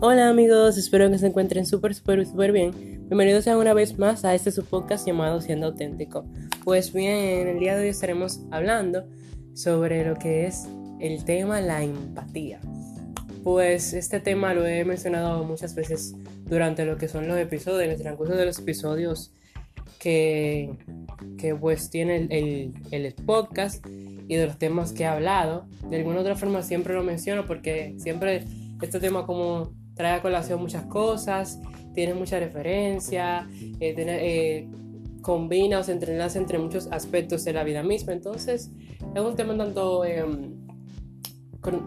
Hola amigos, espero que se encuentren súper, súper, súper bien. Bienvenidos sean una vez más a este su podcast llamado Siendo Auténtico. Pues bien, el día de hoy estaremos hablando sobre lo que es el tema la empatía. Pues este tema lo he mencionado muchas veces durante lo que son los episodios, en el transcurso de los episodios que, que pues tiene el, el podcast y de los temas que he hablado. De alguna otra forma siempre lo menciono porque siempre este tema como trae a colación muchas cosas, tiene mucha referencia, eh, eh, combina o se entrelaza entre muchos aspectos de la vida misma. Entonces, es un tema tanto em,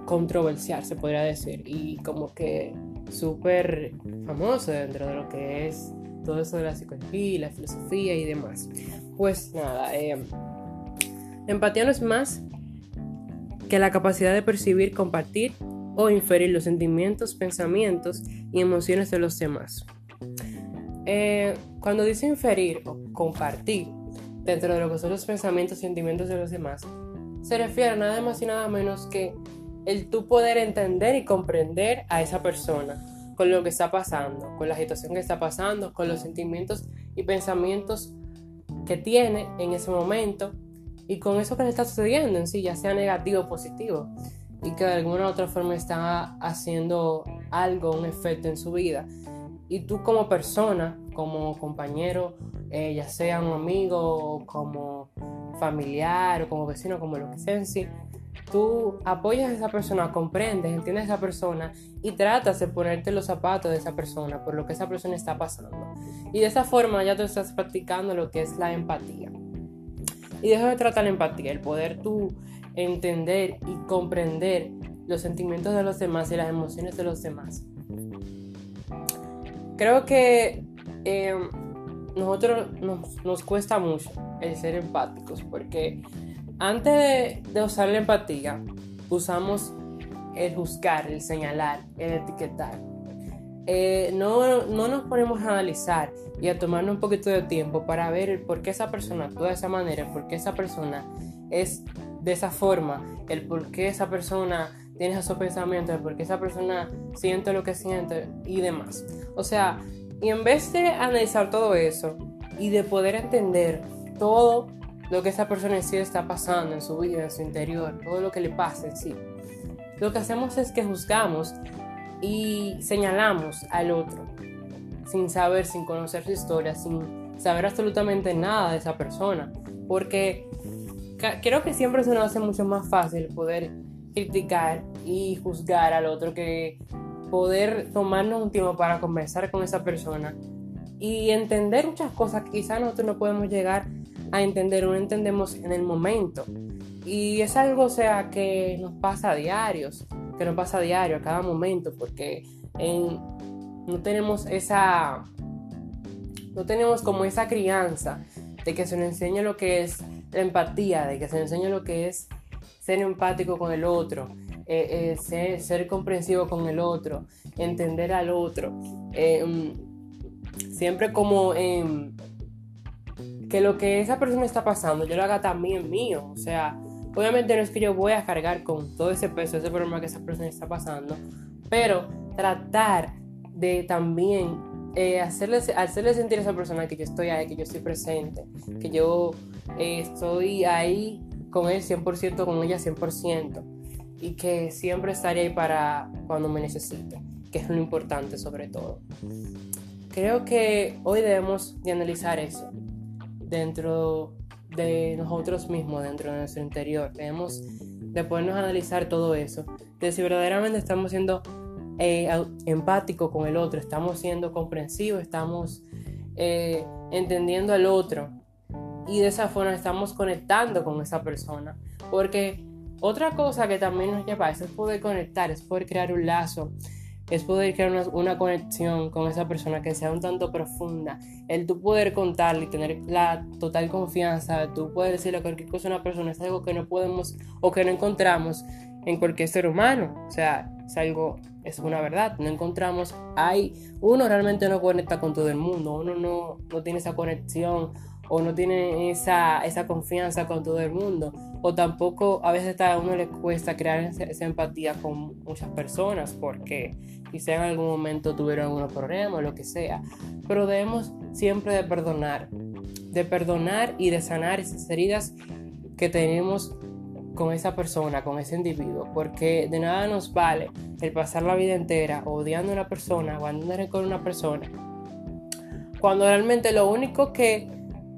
controversial, se podría decir, y como que súper famoso dentro de lo que es todo eso de la psicología, la filosofía y demás. Pues nada, em, empatía no es más que la capacidad de percibir, compartir o inferir los sentimientos, pensamientos y emociones de los demás. Eh, cuando dice inferir o compartir dentro de lo que son los pensamientos y sentimientos de los demás, se refiere a nada más y nada menos que el tú poder entender y comprender a esa persona con lo que está pasando, con la situación que está pasando, con los sentimientos y pensamientos que tiene en ese momento y con eso que le está sucediendo en sí, ya sea negativo o positivo y que de alguna u otra forma está haciendo algo, un efecto en su vida. Y tú como persona, como compañero, eh, ya sea un amigo, como familiar o como vecino, como lo que sea en sí, tú apoyas a esa persona, comprendes, entiendes a esa persona y tratas de ponerte los zapatos de esa persona por lo que esa persona está pasando. Y de esa forma ya tú estás practicando lo que es la empatía. Y de eso se trata la empatía, el poder tú entender y comprender los sentimientos de los demás y las emociones de los demás. Creo que eh, nosotros nos, cuesta mucho el ser empáticos porque antes de, usar la empatía usamos el juzgar, el señalar, el etiquetar. Eh, no, no, nos ponemos a analizar y a tomarnos un poquito de tiempo para ver por qué esa persona actúa de esa manera, por qué esa persona es de esa forma, el por qué esa persona tiene esos pensamientos, el por qué esa persona siente lo que siente y demás. O sea, y en vez de analizar todo eso y de poder entender todo lo que esa persona en sí está pasando en su vida, en su interior, todo lo que le pasa en sí, lo que hacemos es que juzgamos y señalamos al otro sin saber, sin conocer su historia, sin saber absolutamente nada de esa persona. Porque creo que siempre se nos hace mucho más fácil poder criticar y juzgar al otro que poder tomarnos un tiempo para conversar con esa persona y entender muchas cosas que quizás nosotros no podemos llegar a entender o no entendemos en el momento. Y es algo, o sea, que nos pasa a diarios, que nos pasa a diario, a cada momento, porque no tenemos esa, no tenemos como esa crianza de que se nos enseñe lo que es la empatía, de que se enseñe lo que es ser empático con el otro, eh, eh, ser, comprensivo con el otro, entender al otro. Mm, siempre como em, que lo que esa persona está pasando, yo lo haga también mío. O sea, obviamente no es que yo voy a cargar con todo ese peso, ese problema que esa persona está pasando, pero tratar de también eh, hacerle, hacerle sentir a esa persona que yo estoy ahí, que yo estoy presente, que yo eh, estoy ahí con él 100%, con ella 100%, y que siempre estaré ahí para cuando me necesite, que es lo importante sobre todo. Creo que hoy debemos de analizar eso dentro de nosotros mismos, dentro de nuestro interior. Debemos de podernos analizar todo eso, de si verdaderamente estamos siendo eh, empático con el otro, estamos siendo comprensivos, estamos eh, entendiendo al otro. Y de esa forma estamos conectando con esa persona. Porque otra cosa que también nos lleva a eso es poder conectar, es poder crear un lazo, es poder crear una, conexión con esa persona que sea un tanto profunda, el tú poder contarle y tener la total confianza, tú poder decirle cualquier cosa a una persona es algo que no podemos o que no encontramos en cualquier ser humano, o sea, es algo es una verdad, no encontramos, hay, uno realmente no conecta con todo el mundo, uno no, no tiene esa conexión o no tienen esa, esa confianza con todo el mundo, o tampoco a veces a uno le cuesta crear esa, empatía con muchas personas porque quizá en algún momento tuvieron algunos problemas o lo que sea, pero debemos siempre de perdonar, de perdonar y de sanar esas heridas que tenemos con esa persona, con ese individuo, porque de nada nos vale el pasar la vida entera odiando a una persona o andando con una persona, cuando realmente lo único que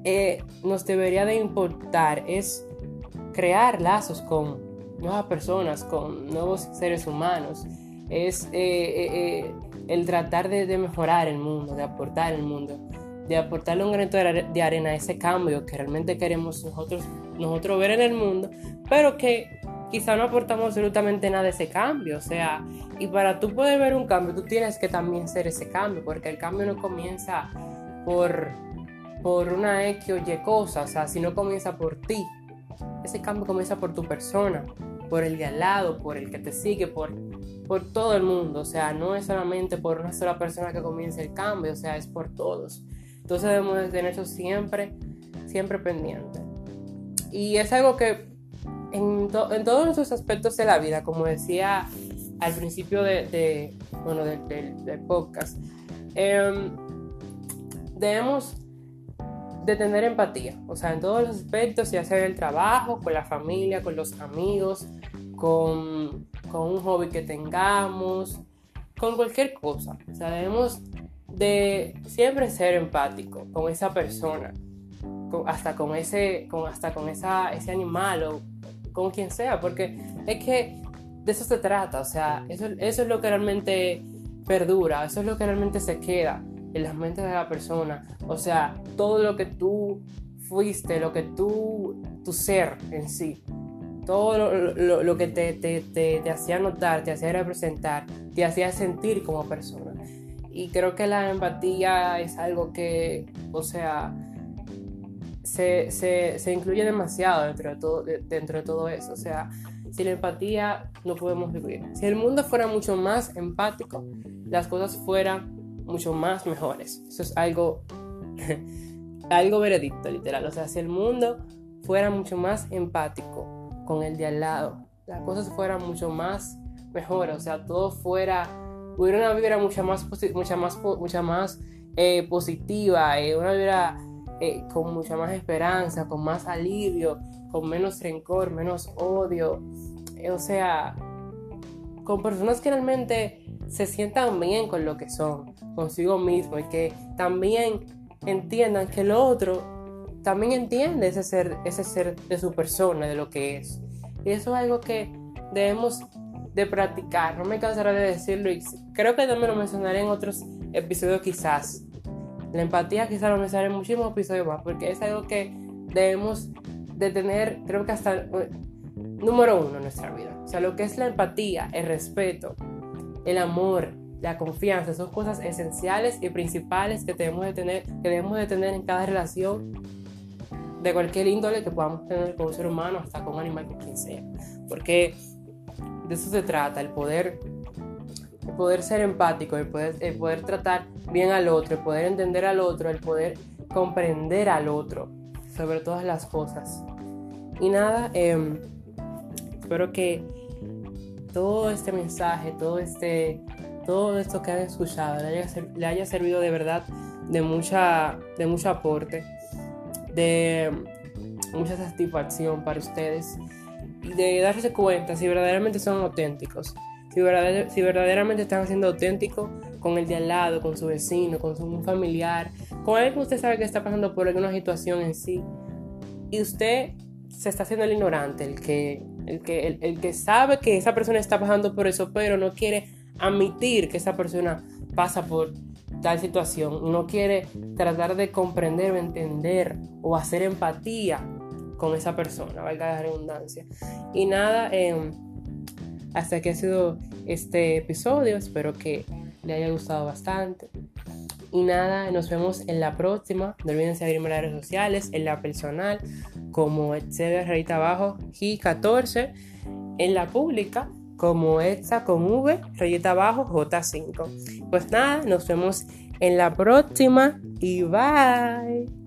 eh, nos debería de importar es crear lazos con nuevas personas, con nuevos seres humanos, es eh, eh, el tratar de, mejorar el mundo, de aportar el mundo, de aportarle un granito de arena a ese cambio que realmente queremos nosotros, nosotros ver en el mundo, pero que quizá no aportamos absolutamente nada de ese cambio. O sea, y para tú poder ver un cambio, tú tienes que también ser ese cambio, porque el cambio no comienza por, por una X o Y cosa, o sea, si no comienza por ti. Ese cambio comienza por tu persona, por el de al lado, por el que te sigue, por, por todo el mundo. O sea, no es solamente por una sola persona que comienza el cambio, o sea, es por todos. Entonces debemos tener eso siempre, siempre pendiente. Y es algo que en, todos nuestros aspectos de la vida, como decía al principio de, bueno, del podcast, eh, debemos de tener empatía, o sea, en todos los aspectos, ya sea en el trabajo, con la familia, con los amigos, con, con un hobby que tengamos, con cualquier cosa. O sea, debemos de siempre ser empático con esa persona, hasta con ese, con, hasta con esa, ese animal o con quien sea, porque es que de eso se trata, o sea, eso, eso es lo que realmente perdura, eso es lo que realmente se queda en las mentes de la persona. O sea, todo lo que tú fuiste, lo que tú, tu ser en sí, todo lo, que te, te, te, hacía notar, te hacía representar, te hacía sentir como persona. Y creo que la empatía es algo que, o sea, se, se, se incluye demasiado dentro de, todo, eso. O sea, sin empatía no podemos vivir. Si el mundo fuera mucho más empático, las cosas fueran mucho más mejores. Eso es algo, algo veredicto, literal. O sea, si el mundo fuera mucho más empático con el de al lado, las cosas fueran mucho más mejores, o sea, todo fuera, hubiera una vibra mucha más, mucha más, mucha más eh, positiva, eh, una vibra eh, con mucha más esperanza, con más alivio, con menos rencor, menos odio, o sea, con personas que realmente se sientan bien con lo que son, consigo mismo y que también entiendan que el otro también entiende ese ser, ese ser de su persona, de lo que es. Y eso es algo que debemos de practicar. No me cansaré de decirlo y creo que también lo mencionaré en otros episodios quizás. La empatía quizás lo mencionaré en muchísimos episodios más porque es algo que debemos de tener, creo que hasta eh, número uno en nuestra vida. O sea, lo que es la empatía, el respeto, el amor, la confianza, son cosas esenciales y principales que debemos de tener, que debemos de tener en cada relación de cualquier índole que podamos tener con un ser humano, hasta con un animal, con quien sea. Porque de eso se trata, el poder, el poder ser empático, el poder, el poder tratar bien al otro, el poder entender al otro, el poder comprender al otro sobre todas las cosas. Y nada, em, espero que todo este mensaje, todo este todo esto que han escuchado le haya, servido de verdad de mucha de mucho aporte, de mucha satisfacción para ustedes de darse cuenta si verdaderamente son auténticos, si, si verdaderamente están siendo auténticos con el de al lado, con su vecino, con su familiar, con alguien que usted sabe que está pasando por alguna situación en sí y usted se está haciendo el ignorante, el que el que, el, que sabe que esa persona está pasando por eso, pero no quiere admitir que esa persona pasa por tal situación, no quiere tratar de comprender o entender o hacer empatía con esa persona, valga la redundancia. Y nada, em, hasta aquí ha sido este episodio, espero que le haya gustado bastante. Y nada, nos vemos en la próxima. No olviden seguirme en las redes sociales, en la personal, como Excel rayita abajo, G14. En la pública, como Exa con V, rayita abajo, J5. Pues nada, nos vemos en la próxima y bye.